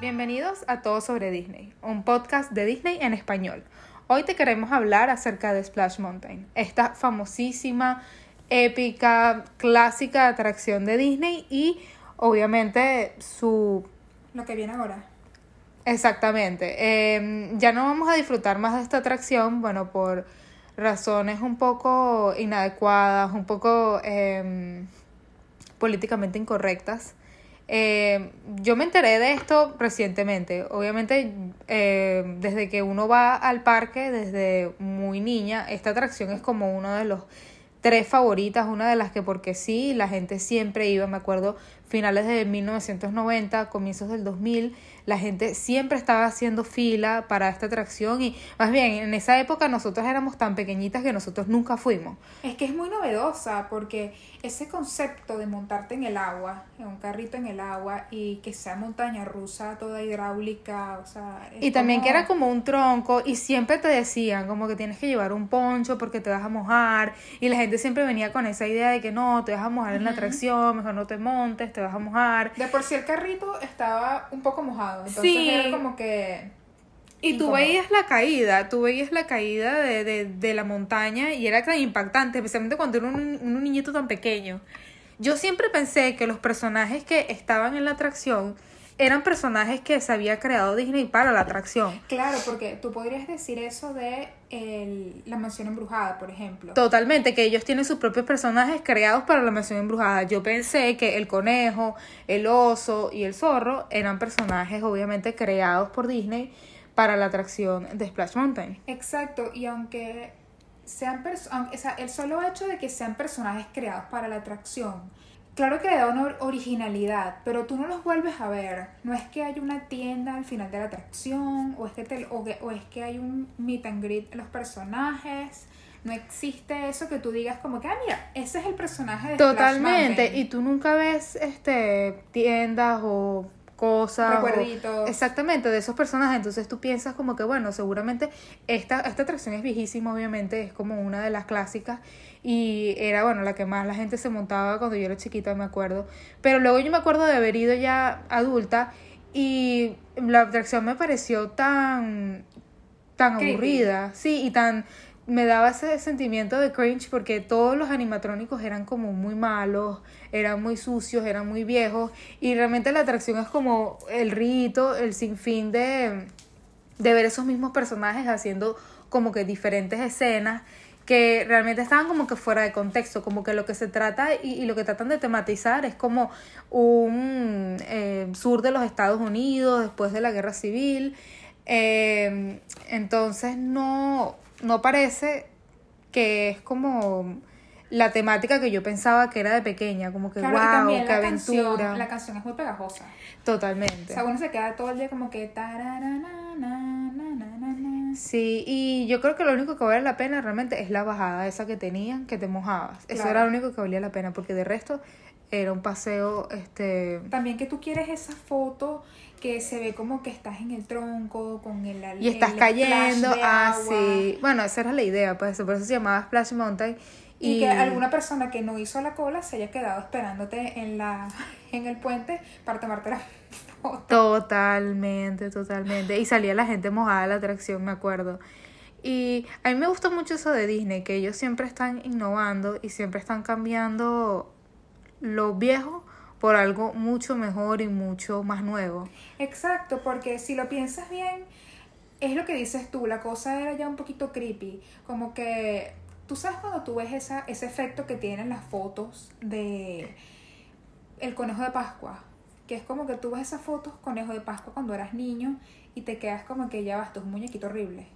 Bienvenidos a Todo sobre Disney, un podcast de Disney en español. Hoy te queremos hablar acerca de Splash Mountain, esta famosísima, épica, clásica atracción de Disney y obviamente su... Lo que viene ahora. Exactamente. Eh, ya no vamos a disfrutar más de esta atracción, bueno, por razones un poco inadecuadas, un poco eh, políticamente incorrectas. Eh, yo me enteré de esto recientemente. Obviamente, eh, desde que uno va al parque, desde muy niña, esta atracción es como uno de los tres favoritas, una de las que porque sí, la gente siempre iba, me acuerdo, finales de 1990, comienzos del 2000, la gente siempre estaba haciendo fila para esta atracción y más bien en esa época nosotros éramos tan pequeñitas que nosotros nunca fuimos. Es que es muy novedosa porque ese concepto de montarte en el agua, en un carrito en el agua y que sea montaña rusa, toda hidráulica, o sea... Y también que era como un tronco y siempre te decían como que tienes que llevar un poncho porque te vas a mojar y la gente siempre venía con esa idea de que no, te vas a mojar en la atracción, mejor no te montes, te vas a mojar. De por sí el carrito estaba un poco mojado, entonces sí. era como que... Y tú veías la caída, tú veías la caída de, de, de, la montaña y era tan impactante, especialmente cuando era un, un niñito tan pequeño. Yo siempre pensé que los personajes que estaban en la atracción eran personajes que se había creado Disney para la atracción. Claro, porque tú podrías decir eso de el, la mansión embrujada, por ejemplo. Totalmente, que ellos tienen sus propios personajes creados para la mansión embrujada. Yo pensé que el conejo, el oso y el zorro eran personajes obviamente creados por Disney para la atracción de Splash Mountain. Exacto, y aunque sean aunque, o sea, el solo hecho de que sean personajes creados para la atracción Claro que le da una originalidad, pero tú no los vuelves a ver. No es que hay una tienda al final de la atracción, o es que, te, o, que, o es que hay un meet and greet en los personajes. No existe eso que tú digas como que, ah, mira, ese es el personaje de Totalmente, y tú nunca ves este tiendas o cosas. Recuerditos. exactamente, de esos personajes. Entonces tú piensas como que, bueno, seguramente esta, esta atracción es viejísima, obviamente, es como una de las clásicas y era, bueno, la que más la gente se montaba cuando yo era chiquita, me acuerdo. Pero luego yo me acuerdo de haber ido ya adulta y la atracción me pareció tan, tan aburrida, sí, y tan me daba ese sentimiento de cringe porque todos los animatrónicos eran como muy malos, eran muy sucios, eran muy viejos y realmente la atracción es como el rito, el sinfín de, de ver esos mismos personajes haciendo como que diferentes escenas que realmente estaban como que fuera de contexto, como que lo que se trata y, y lo que tratan de tematizar es como un eh, sur de los Estados Unidos después de la guerra civil. Eh, entonces no, no parece que es como la temática que yo pensaba que era de pequeña, como que claro, wow, qué la aventura. Canción, la canción es muy pegajosa. Totalmente. O sea, uno se queda todo el día como que Sí, y yo creo que lo único que vale la pena realmente es la bajada esa que tenían, que te mojabas. Eso era lo único que valía la pena, porque de resto era un paseo, este... También que tú quieres esa foto que se ve como que estás en el tronco con el Y estás el cayendo, de ah, agua. sí. Bueno, esa era la idea, pues por eso se llamaba Splash Mountain. Y, que alguna persona que no hizo la cola se haya quedado esperándote en la en el puente para tomarte la foto. Totalmente, totalmente. Y salía la gente mojada de la atracción, me acuerdo. Y a mí me gusta mucho eso de Disney, que ellos siempre están innovando y siempre están cambiando lo viejo por algo mucho mejor y mucho más nuevo. Exacto, porque si lo piensas bien, es lo que dices tú, la cosa era ya un poquito creepy, como que tú sabes cuando tú ves esa, ese efecto que tienen las fotos de el conejo de Pascua, que es como que tú ves esas fotos conejo de Pascua cuando eras niño y te quedas como que ya vas, tú un muñequito horrible.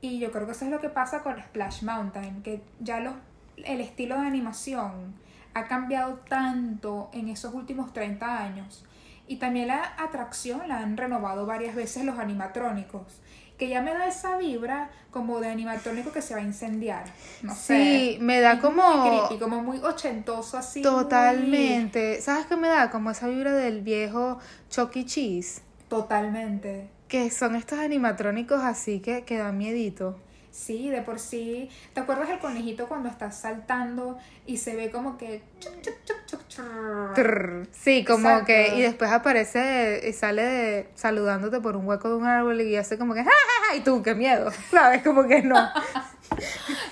Y yo creo que eso es lo que pasa con Splash Mountain, que ya los, el estilo de animación ha cambiado tanto en esos últimos 30 años. Y también la atracción la han renovado varias veces los animatrónicos. Que ya me da esa vibra como de animatrónico que se va a incendiar. No Sí, sé. me da como- Muy creepy, como muy ochentoso así. muy- Totalmente. ¿Sabes qué me da? Como esa vibra del viejo Chucky Cheese. Totalmente. Que son estos animatrónicos así que, que dan miedito. Sí, de por sí. ¿Te acuerdas del conejito cuando está saltando y se ve como que... Sí, como Exacto. que, y después aparece y sale de- saludándote por un hueco de un árbol y hace como que, ¡Ja, ja, ja! y tú, qué miedo, ¿sabes? Como que no.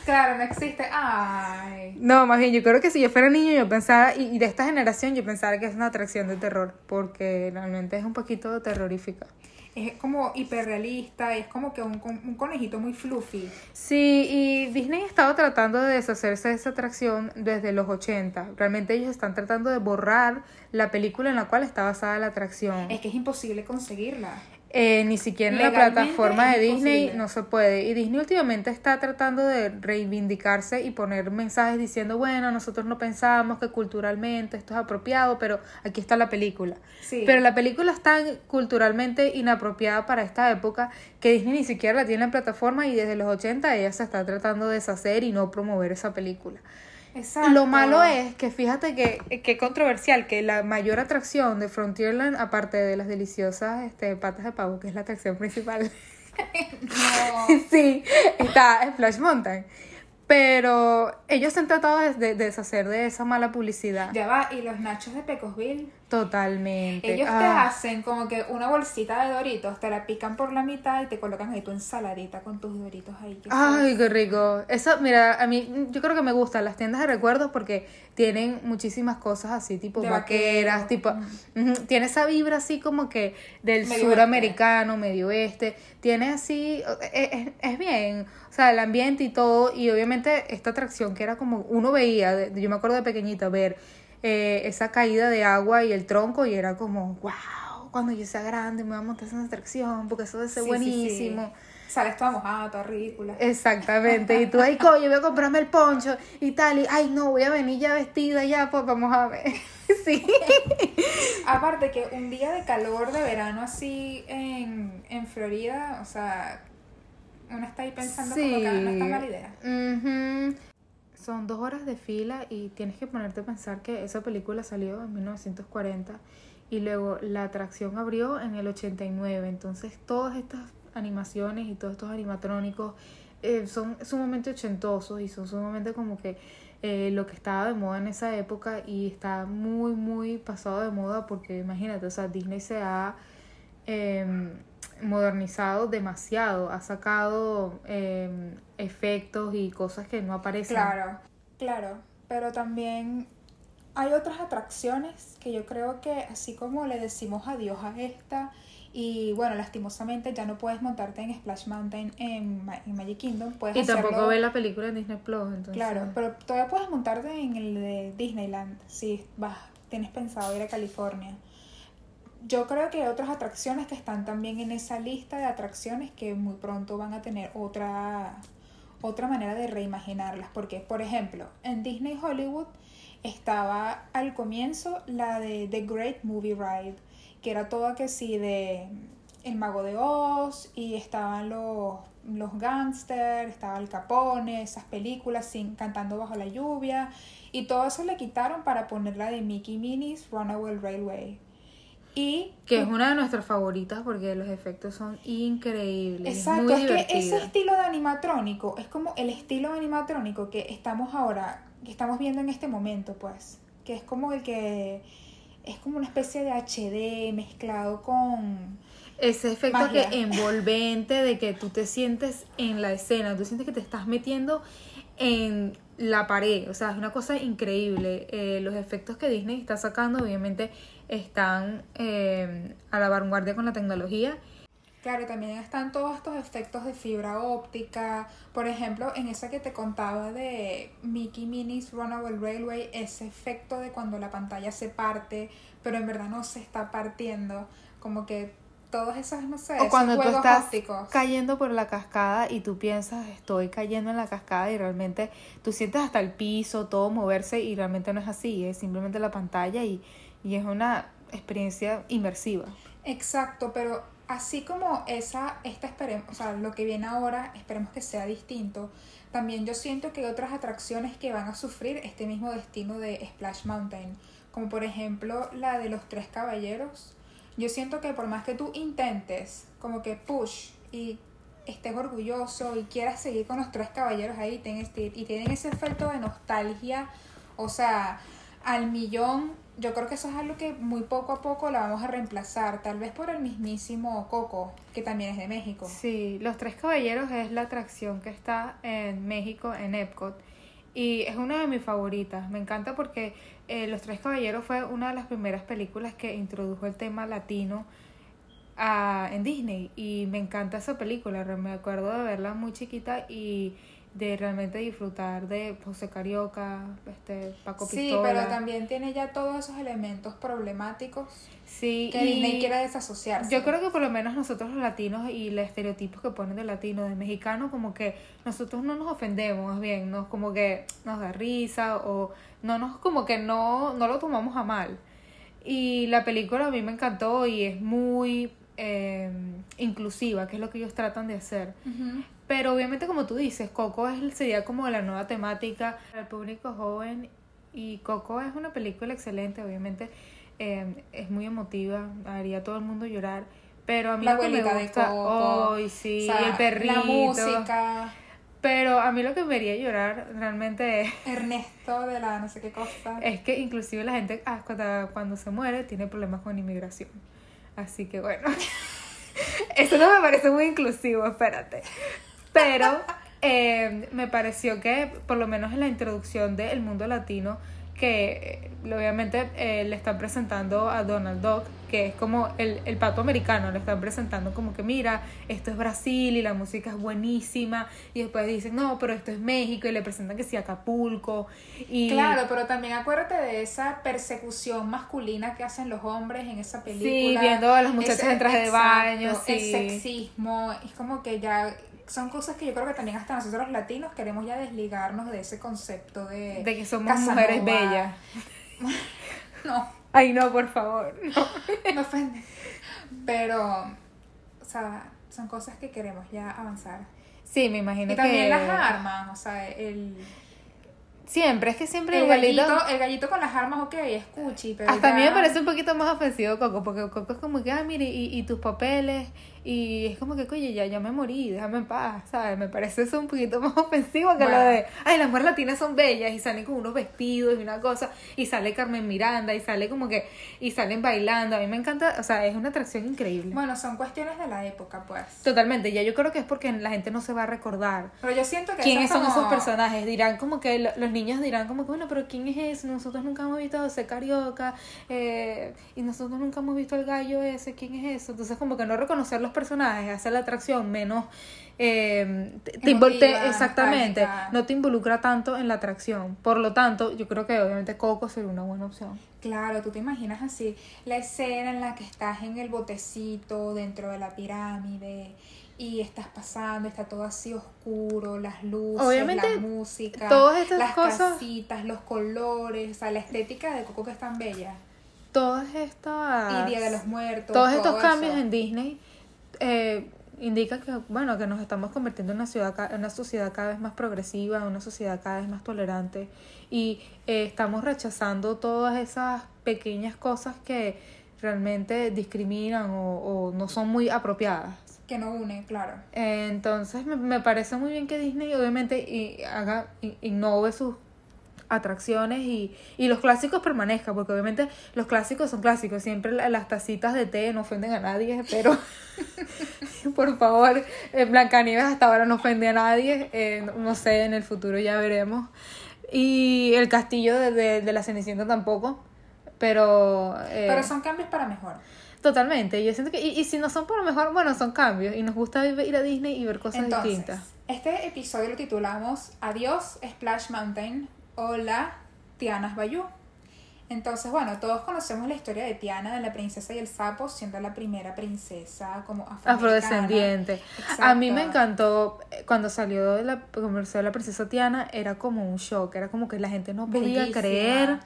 Claro, no existe. Ay. No, más bien, yo creo que si yo fuera niño, yo pensaba, y, y de esta generación, yo pensaba que es una atracción de terror, porque realmente es un poquito terrorífica. Es como hiperrealista, es como que un, un conejito muy fluffy. Sí, y Disney estaba tratando de deshacerse de esa atracción desde los 80. Realmente ellos están tratando de borrar la película en la cual está basada la atracción. Es que es imposible conseguirla. Eh, ni siquiera en la plataforma de Disney no se puede. Y Disney últimamente está tratando de reivindicarse y poner mensajes diciendo, bueno, nosotros no pensamos que culturalmente esto es apropiado, pero aquí está la película. Sí. Pero la película es tan culturalmente inapropiada para esta época que Disney ni siquiera la tiene en plataforma y desde los 80 ella se está tratando de deshacer y no promover esa película. Exacto. Lo malo es que fíjate que, que controversial, que la mayor atracción de Frontierland, aparte de las deliciosas este, patas de pavo, que es la atracción principal, No. sí, está Splash Mountain. Pero ellos se han tratado de, de- de deshacer de esa mala publicidad. Ya va, y los nachos de Pecosville, Totalmente. ellos te Ah. hacen como que una bolsita de doritos, te la pican por la mitad y te colocan ahí tu ensaladita con tus doritos ahí. Ay, qué rico. Eso, mira, a mí yo creo que me gustan las tiendas de recuerdos porque tienen muchísimas cosas así, tipo De vaqueras, vaquero. tipo... Tiene esa vibra así como que del Medio suramericano, medio oeste. Tiene así... Es, es- es bien. O sea, el ambiente y todo. Y obviamente esta atracción que era como... Uno veía, yo me acuerdo de pequeñita, ver eh, esa caída de agua y el tronco y era como, wow, cuando yo sea grande me voy a montar esa atracción porque eso debe ser Sí, sí, sí. buenísimo. Sales toda mojada, toda ridícula. Exactamente, y tú, ay, coño, voy a comprarme el poncho y tal, y ay, no, voy a venir ya vestida ya, pues vamos a ver. Sí. Aparte que un día de calor de verano así en, en Florida, o sea, uno está ahí pensando como que no está mala idea. Ujú. Son dos horas de fila y tienes que ponerte a pensar que esa película salió en 1940 y luego la atracción abrió en el 89. Entonces todas estas animaciones y todos estos animatrónicos eh, son sumamente ochentosos y son sumamente como que eh, lo que estaba de moda en esa época y está muy, muy pasado de moda porque imagínate, o sea, Disney se ha em, modernizado demasiado, ha sacado em, efectos y cosas que no aparecen. Claro, claro, pero también hay otras atracciones que yo creo que así como le decimos adiós a esta y bueno, lastimosamente ya no puedes montarte en Splash Mountain en, Ma- en Magic Kingdom, puedes Y tampoco hacerlo- ve la película en Disney Plus, entonces. Claro, pero todavía puedes montarte en el de Disneyland si vas, tienes pensado ir a California. Yo creo que hay otras atracciones que están también en esa lista de atracciones que muy pronto van a tener otra, otra manera de reimaginarlas. Porque, por ejemplo, en Disney Hollywood estaba al comienzo la de The Great Movie Ride, que era toda que sí de El Mago de Oz y estaban los, los gángsters, estaba el Capone, esas películas sin, cantando bajo la lluvia y todo eso le quitaron para poner la de Mickey Minnie's Runaway Railway. Y Que es una de nuestras favoritas porque los efectos son increíbles. Exacto, muy es que ese estilo de animatrónico es como el estilo de animatrónico que estamos ahora, que estamos viendo en este momento, pues, que es como el que es como una especie de HD mezclado con Ese efecto Magia. que envolvente de que tú te sientes en la escena, tú sientes que te estás metiendo en la pared, o sea, es una cosa increíble. Eh, los efectos que Disney está sacando obviamente están eh, a la vanguardia con la tecnología. Claro, también están todos estos efectos de fibra óptica. Por ejemplo, en esa que te contaba de Mickey Minnie's Runaway Railway, ese efecto de cuando la pantalla se parte, pero en verdad no se está partiendo. Como que todos esos, no sé, O esos cuando tú estás ópticos. cayendo por la cascada y tú piensas, estoy cayendo en la cascada y realmente tú sientes hasta el piso, todo moverse y realmente no es así, es simplemente la pantalla y, y es una experiencia inmersiva. Exacto, pero así como esa, esta esperemos, o sea, lo que viene ahora, esperemos que sea distinto. También yo siento que hay otras atracciones que van a sufrir este mismo destino de Splash Mountain, como por ejemplo la de los tres caballeros. Yo siento que por más que tú intentes como que push y estés orgulloso y quieras seguir con los tres caballeros ahí tenés- y tienen ese efecto de nostalgia, o sea, al millón, yo creo que eso es algo que muy poco a poco la vamos a reemplazar, tal vez por el mismísimo Coco, que también es de México. Sí, Los Tres Caballeros es la atracción que está en México, en Epcot. Y es una de mis favoritas. Me encanta porque eh, Los Tres Caballeros fue una de las primeras películas que introdujo el tema latino a- en Disney. Y me encanta esa película. Me acuerdo de verla muy chiquita y de realmente disfrutar de José Carioca, este, Paco Sí, Pistola. pero también tiene ya todos esos elementos problemáticos Sí, que Disney quiere desasociarse. Yo creo que por lo menos nosotros los latinos y los estereotipos que ponen de latino, de mexicano, como que nosotros no nos ofendemos, más bien, nos como que nos da risa o no nos como que no, no lo tomamos a mal. Y la película a mí me encantó y es muy eh, inclusiva, que es lo que ellos tratan de hacer. Ujú. Pero obviamente como tú dices, Coco es, sería como la nueva temática para el público joven y Coco es una película excelente, obviamente eh, es muy emotiva, haría a todo el mundo llorar, pero a mí La lo que me gusta, Coco, Ay, sí, O sea, el perrito, La música, pero a mí lo que me haría llorar realmente es, Ernesto de la no sé qué cosa. es que inclusive la gente ah, cuando, cuando se muere tiene problemas con inmigración, así que bueno, eso no me parece muy inclusivo, espérate. Pero eh, me pareció que, por lo menos en la introducción del mundo latino, que eh, obviamente eh, le están presentando a Donald Duck, que es como el, el pato americano, le están presentando como que mira, esto es Brasil y la música es buenísima, y después dicen, no, pero esto es México, y le presentan que sí Acapulco, y Claro, pero también acuérdate de esa persecución masculina que hacen los hombres en esa película. Sí, viendo a las muchachas en traje de baño, El sexismo, es como que ya son cosas que yo creo que también hasta nosotros los latinos queremos ya desligarnos de ese concepto de... de que somos Casanova. mujeres bellas. No, Ay, no, por favor. no. me ofende. Pero, o sea, son cosas que queremos ya avanzar. Sí, me imagino Y también que... las armas, o sea, el... Siempre, es que siempre El gallito, el gallito con las armas, ok, es cuchi, pero Hasta a mí me parece un poquito más ofensivo Coco, porque Coco es como que, ah, mire, y, y tus papeles, y es como que, oye, ya, ya me morí, déjame en paz, ¿sabes? Me parece eso un poquito más ofensivo que lo Bueno. de, ay, las mujeres latinas son bellas, y salen con unos vestidos y una cosa, y sale Carmen Miranda, y sale como que, y salen bailando, a mí me encanta, o sea, es una atracción increíble. Bueno, son cuestiones de la época, pues. Totalmente, ya yo creo que es porque la gente no se va a recordar. Pero yo siento que ¿Quiénes eso son como- esos personajes? Dirán como que lo- los niños dirán como que, bueno, pero ¿quién es ese? Nosotros nunca hemos visto a José Carioca eh, y nosotros nunca hemos visto al gallo ese, ¿quién es eso? Entonces como que no reconocer los personajes hace la atracción menos... eh, te- Emotiva, exactamente, no te involucra tanto en la atracción. Por lo tanto, yo creo que obviamente Coco sería una buena opción. Claro, tú te imaginas así la escena en la que estás en el botecito dentro de la pirámide y estás pasando, está todo así oscuro, las luces, Obviamente, la música, todas estas las cosas- casitas, los colores, o sea, la estética de Coco que es tan bella. Todas estas... Y Día de los Muertos. todos todo estos cambios eso. en Disney eh, indican que bueno que nos estamos convirtiendo en una ciudad una sociedad cada vez más progresiva una sociedad cada vez más tolerante y eh, estamos rechazando todas esas pequeñas cosas que realmente discriminan o, o no son muy apropiadas Que no une, claro. Entonces me, me parece muy bien que Disney obviamente y haga innove sus atracciones y, y los clásicos permanezcan, porque obviamente los clásicos son clásicos, siempre la- las tacitas de té no ofenden a nadie, pero por favor, eh, Blancanieves hasta ahora no ofende a nadie, eh, no, no sé, en el futuro ya veremos. Y el castillo de, de, de la Cenicienta tampoco, pero... eh, Pero son cambios para mejor. Totalmente, yo siento que, y, y si no son por lo mejor, bueno, son cambios, y nos gusta ir a Disney y ver cosas Entonces, distintas. este episodio lo titulamos Adiós Splash Mountain. Hola, Tiana Bayou. Entonces, bueno, todos conocemos la historia de Tiana, de la princesa y el sapo, siendo la primera princesa como. Afrodescendiente. A mí me Exacto. encantó eh, cuando salió de la comercial la princesa Tiana, era como un shock, era como que la gente no podía Bellísima. creer,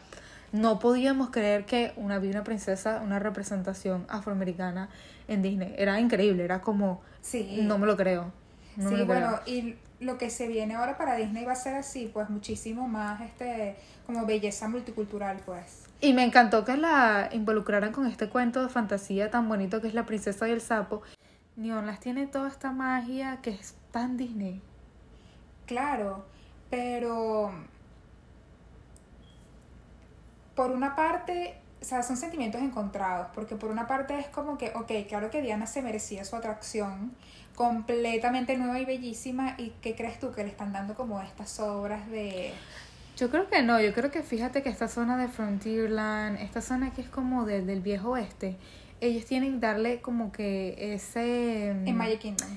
no podíamos creer que una había una princesa, una representación afroamericana en Disney. Era increíble, era como, Sí, no me lo creo. No me sí creo. bueno, y lo que se viene ahora para Disney va a ser así, pues muchísimo más este como belleza multicultural, pues. Y me encantó que la involucraran con este cuento de fantasía tan bonito que es La princesa y el sapo. New Orleans tiene toda esta magia que es tan Disney. Claro, pero por una parte, o sea, son sentimientos encontrados, porque por una parte es como que, ok, claro que Diana se merecía su atracción completamente nueva y bellísima, y ¿qué crees tú que le están dando como estas obras de... Yo creo que no, yo creo que fíjate que esta zona de Frontierland, esta zona que es como de- del viejo oeste, ellos tienen darle como que ese... En Magic Kingdom.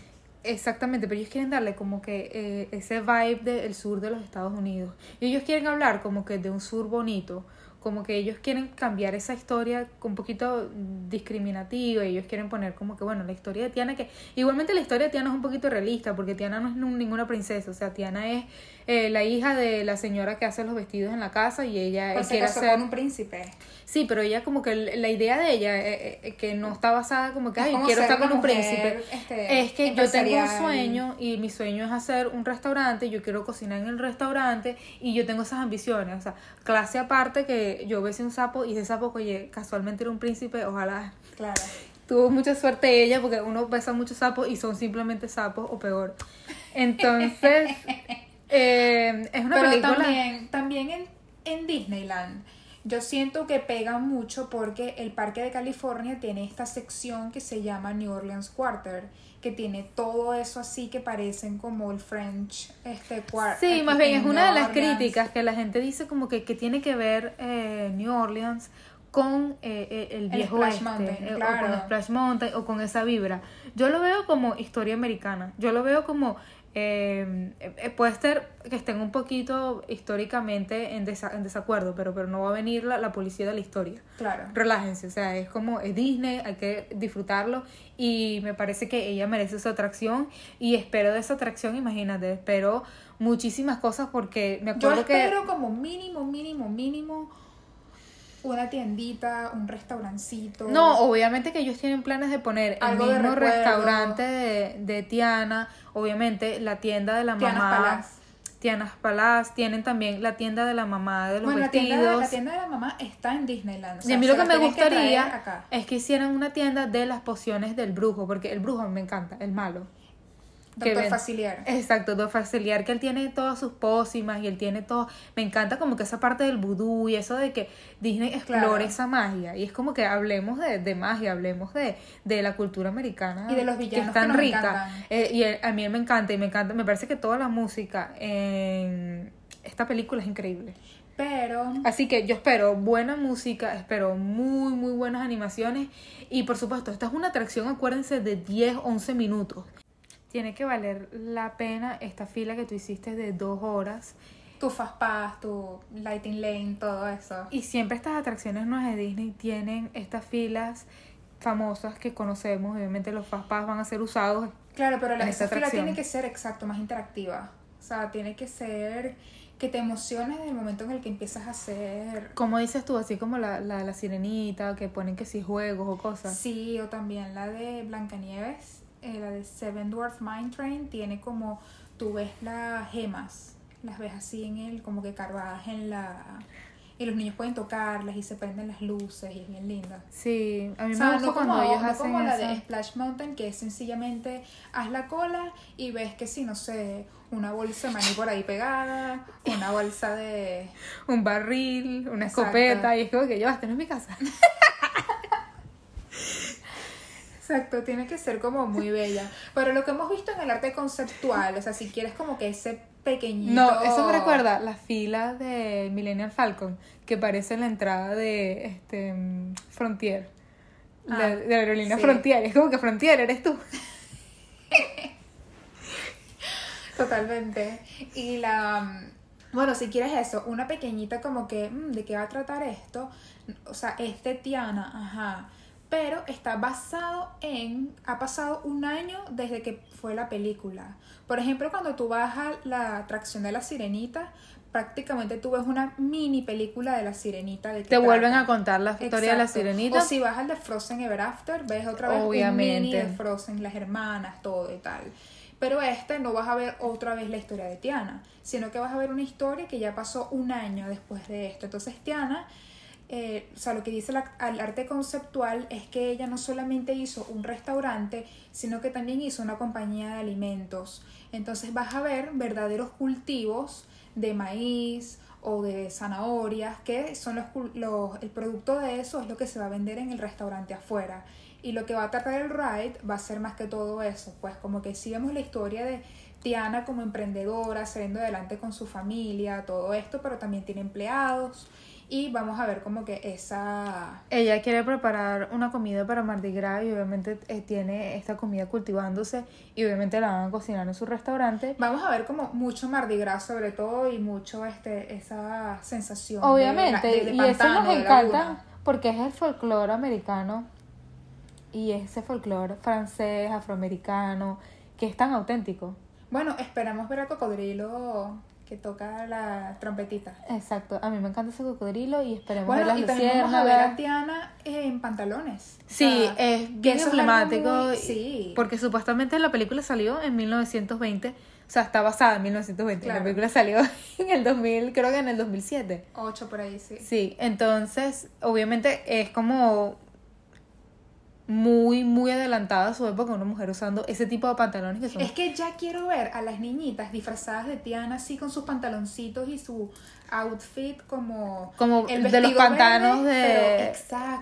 Exactamente, pero ellos quieren darle como que eh, ese vibe del sur de los Estados Unidos. Y ellos quieren hablar como que de un sur bonito, como que ellos quieren cambiar esa historia un poquito discriminativa, y ellos quieren poner como que, bueno, la historia de Tiana, que igualmente la historia de Tiana es un poquito realista, porque Tiana no es ninguna princesa, o sea, Tiana es eh, la hija de la señora que hace los vestidos en la casa y ella eh, Pues se quiere con un príncipe. Sí, pero ella como que la idea de ella, eh, eh, que no está basada como que, ay, como quiero ser estar con un príncipe. este, es que yo tengo un sueño y mi sueño es hacer un restaurante, yo quiero cocinar en el restaurante y yo tengo esas ambiciones. O sea, clase aparte que yo besé un sapo y ese sapo, oye, casualmente era un príncipe, ojalá Claro. tuvo mucha suerte ella porque uno besa muchos sapos y son simplemente sapos o peor. Entonces, eh, es una Pero película... también, también en, en Disneyland, yo siento que pega mucho porque el Parque de California tiene esta sección que se llama New Orleans Quarter, que tiene todo eso así que parecen como el French este Quarter. Sí, más bien es una de las críticas que la gente dice como que, que tiene que ver eh, New Orleans con eh, eh, el El viejo Splash oeste, Mountain, eh, o con Splash Mountain o con esa vibra. Yo lo veo como historia americana. Yo lo veo como eh, eh, puede ser que estén un poquito históricamente en, desa- en desacuerdo, pero pero no va a venir la, la policía de la historia Claro. relájense, o sea, es como es Disney, hay que disfrutarlo y me parece que ella merece su atracción y espero de esa atracción, imagínate, espero muchísimas cosas porque me Yo acuerdo que espero como mínimo, mínimo, mínimo una tiendita, un restaurancito. no, obviamente que ellos tienen planes de poner Algo el mismo restaurante de, de Tiana, obviamente la tienda de la Tiana's mamá, Palace. Tiana's Palace, tienen también la tienda de la mamá de los Bueno, la vestidos. tienda, de, la tienda de la mamá está en Disneyland. o y a mí lo que la me gustaría es que hicieran una tienda de las pociones del brujo, porque el brujo me encanta, el malo. Que Doctor Facilier. Exacto, Don Faciliar, que él tiene todas sus pócimas y él tiene todo. Me encanta como que esa parte del vudú y eso de que Disney explore Claro. esa magia. Y es como que hablemos de, de magia, hablemos de, de la cultura americana. Y de los que villanos es tan que nos rica. Eh, y a mí me encanta y me encanta. Me parece que toda la música en esta película es increíble. Pero Así que yo espero buena música, espero muy, muy buenas animaciones. Y por supuesto, esta es una atracción, acuérdense, de 10, 11 minutos. Tiene que valer la pena esta fila que tú hiciste de dos horas. tu Fast Pass, tu Lighting Lane, todo eso. Y siempre estas atracciones nuevas de Disney tienen estas filas famosas que conocemos. Obviamente los Fast Pass van a ser usados. Claro, pero la, esa fila tiene que ser exacto, más interactiva. O sea, tiene que ser que te emociones en el momento en el que empiezas a hacer. Como dices tú, así como la, la, la sirenita, que ponen que si juegos o cosas. Sí, o también la de Blancanieves, eh, la de Seven Dwarf Mine Train, tiene como, tú ves las gemas, las ves así en el, como que cargadas en la... Y los niños pueden tocarlas y se prenden las luces y es bien linda. Sí, a mí O sea, me gusta no cuando como, ellos no hacen como la de eso. Splash Mountain, que es sencillamente haz la cola y ves que sí, no sé, una bolsa de maní por ahí pegada, una bolsa de... un barril, una Exacto. escopeta, y es como que yo, esto no es mi casa. Exacto, tiene que ser como muy bella. Pero lo que hemos visto en el arte conceptual, o sea, si quieres como que ese pequeñito... No, eso me recuerda la fila de Millennial Falcon, que parece en la entrada de este Frontier. La- Ah, de la aerolínea sí. Frontier. Es como que Frontier eres tú. Totalmente. Y la... Bueno, si quieres eso, una pequeñita como que, mm, ¿de qué va a tratar esto? O sea, es de Tiana, ajá. Pero está basado en... Ha pasado un año desde que fue la película. Por ejemplo, cuando tú vas a la atracción de la sirenita, prácticamente tú ves una mini película de la sirenita. De qué Te vuelven a contar la historia de la sirenita. O si vas al de Frozen Ever After, ves otra vez un Obviamente. mini de Frozen, las hermanas, todo y tal. Pero este no vas a ver otra vez la historia de Tiana, sino que vas a ver una historia que ya pasó un año después de esto. Entonces Tiana eh, o sea, lo que dice el arte conceptual es que ella no solamente hizo un restaurante, sino que también hizo una compañía de alimentos. Entonces vas a ver verdaderos cultivos de maíz o de zanahorias, que son los, los- el producto de eso es lo que se va a vender en el restaurante afuera. Y lo que va a tratar el ride va a ser más que todo eso, pues como que si vemos la historia de Tiana como emprendedora, saliendo adelante con su familia, todo esto, pero también tiene empleados y vamos a ver como que esa... Ella quiere preparar una comida para Mardi Gras y obviamente eh, tiene esta comida cultivándose y obviamente la van a cocinar en su restaurante. Vamos a ver como mucho Mardi Gras sobre todo y mucho este esa sensación. Obviamente, de- de y eso nos encanta porque es el folclore americano y ese folclore francés, afroamericano, que es tan auténtico. Bueno, esperamos ver al cocodrilo que toca la trompetita. Exacto, a mí me encanta ese cocodrilo y esperemos Bueno, ver y las también vamos a ver a. Tiana en pantalones. O Sí, sea, es que bien emblemático. muy- y- sí. Porque supuestamente la película salió en 1920. O sea, está basada en 1920. La Claro. película salió en el 2000, creo que en el 2007. Ocho por ahí, sí. Sí, entonces, obviamente es como muy, muy adelantada a su época una mujer usando ese tipo de pantalones que son... Es que ya quiero ver a las niñitas disfrazadas de Tiana así con sus pantaloncitos y su outfit como como el de los pantanos verde,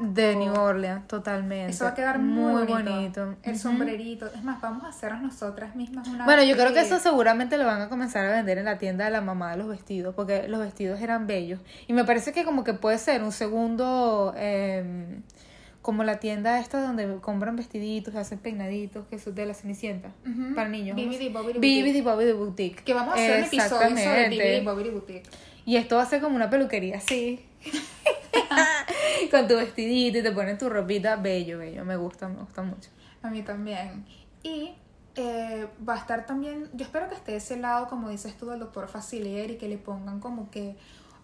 de, de New Orleans, totalmente. Eso va a quedar muy, bonito. bonito. El sombrerito. Es más, vamos a hacernos nosotras mismas una. Bueno, yo creo que eso seguramente lo van a comenzar a vender en la tienda de la mamá de los vestidos, porque los vestidos eran bellos. Y me parece que como que puede ser un segundo, eh, como la tienda esta donde compran vestiditos, hacen peinaditos, que son de la Cenicienta, para niños. ¿cómo Bibidi Bibidi Boutique. Bobidi Boutique. Que vamos a hacer un episodio sobre. Bibidi Bobidi Boutique. Y esto va a ser como una peluquería así. Con tu vestidito y te ponen tu ropita. Bello, bello. Me gusta, me gusta mucho. A mí también. Y eh, va a estar también, yo espero que esté ese lado, como dices tú, del doctor Facilier y que le pongan como que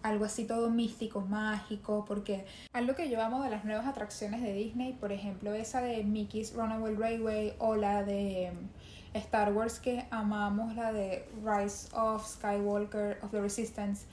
algo así todo místico, mágico, porque algo que yo amo de las nuevas atracciones de Disney, por ejemplo, esa de Mickey's Runaway Railway o la de mm, Star Wars que amamos, la de Rise of Skywalker of the Resistance,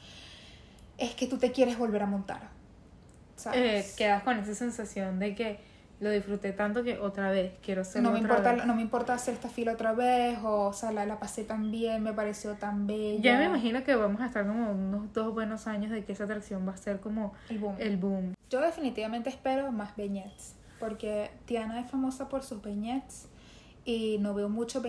es que tú te quieres volver a montar. Eh, ¿sabes? quedas con esa sensación de que lo disfruté tanto que otra vez quiero hacerlo no me otra importa vez. no me importa hacer esta fila otra vez o, o sea la, la pasé tan bien me pareció tan bella Ya me imagino que vamos a estar como unos dos buenos años de que esa atracción va a ser como el boom el boom. yo definitivamente espero más vignettes porque Tiana es famosa por sus vignettes y no veo mucho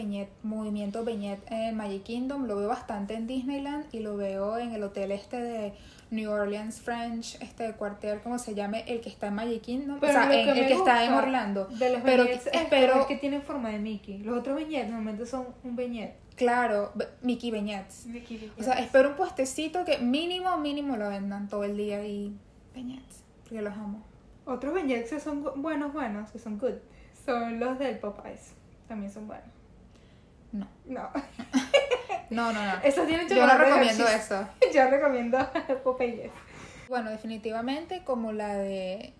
movimiento vignette en Magic Kingdom lo veo bastante en Disneyland y lo veo en el hotel este de New Orleans French este cuartel como se llame el que está en Magic Kingdom o sea en- el que está en Orlando pero espero que tienen forma de Mickey. Los otros viñetes normalmente son un viñete. claro Mickey vignettes O sea, espero un puestecito que mínimo, mínimo lo vendan todo el día y peñetes, porque los amo. Otros viñetes que son buenos, buenos, que son good, son los del Popeyes. También son buenos. No. No. No, no, no. Yo no recomiendo eso. Yo recomiendo Popeyes. Bueno, definitivamente como la de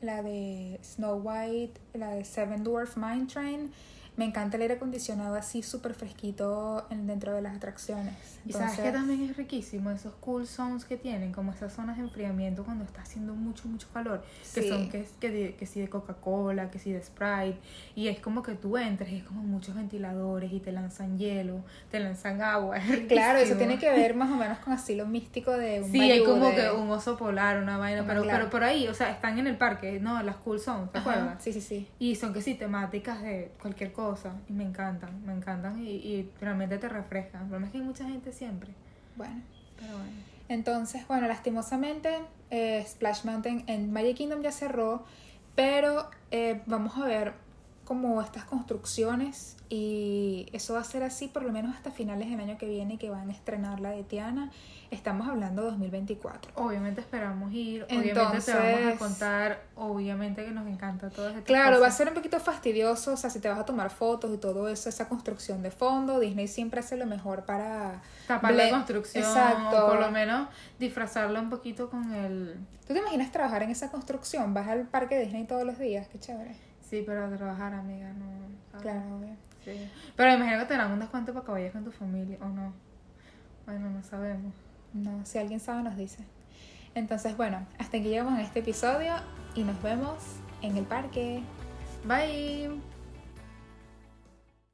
la de Snow White, la de Seven Dwarf Mine Train, me encanta el aire acondicionado así súper fresquito en- dentro de las atracciones. Y sabes que también es riquísimo esos cool zones que tienen, como esas zonas de enfriamiento cuando está haciendo mucho, mucho calor. Que son que, que, que sí de Coca-Cola, que sí de Sprite. Y es como que tú entres y es como muchos ventiladores y te lanzan hielo, te lanzan agua. es Claro, eso tiene que ver más o menos con así lo místico de un Sí, hay como de- que un oso polar, una vaina, pero, claro. pero por ahí, o sea, están en el parque, no, las cool zones, ¿te Ajá, acuerdas? Sí, sí, sí. Y son que sí, temáticas de cualquier cosa, y me encantan, me encantan y, y realmente te refrescan. El problema es que hay mucha gente siempre, Bueno. pero bueno. Entonces, bueno, lastimosamente eh, Splash Mountain en Magic Kingdom ya cerró, pero eh, vamos a ver como estas construcciones y eso va a ser así por lo menos hasta finales del año que viene que van a estrenar la de Tiana. Estamos hablando 2024. Obviamente esperamos ir, obviamente te vamos a contar, obviamente que nos encanta todo este Claro, va a ser un poquito fastidioso, o sea, si te vas a tomar fotos y todo eso, esa construcción de fondo, Disney siempre hace lo mejor para... tapar la construcción, Exacto. o por lo menos disfrazarla un poquito con el... ¿Tú te imaginas trabajar en esa construcción? Vas al parque de Disney todos los días, qué chévere. Sí, pero a trabajar, amiga, no. ¿sabes? Claro, obvio. Sí. Pero imagino que te dan un descuento para que vayas con tu familia, ¿o no? Bueno, no sabemos. No, si alguien sabe nos dice. Entonces, bueno, hasta aquí llegamos en este episodio y nos vemos en el parque. Bye.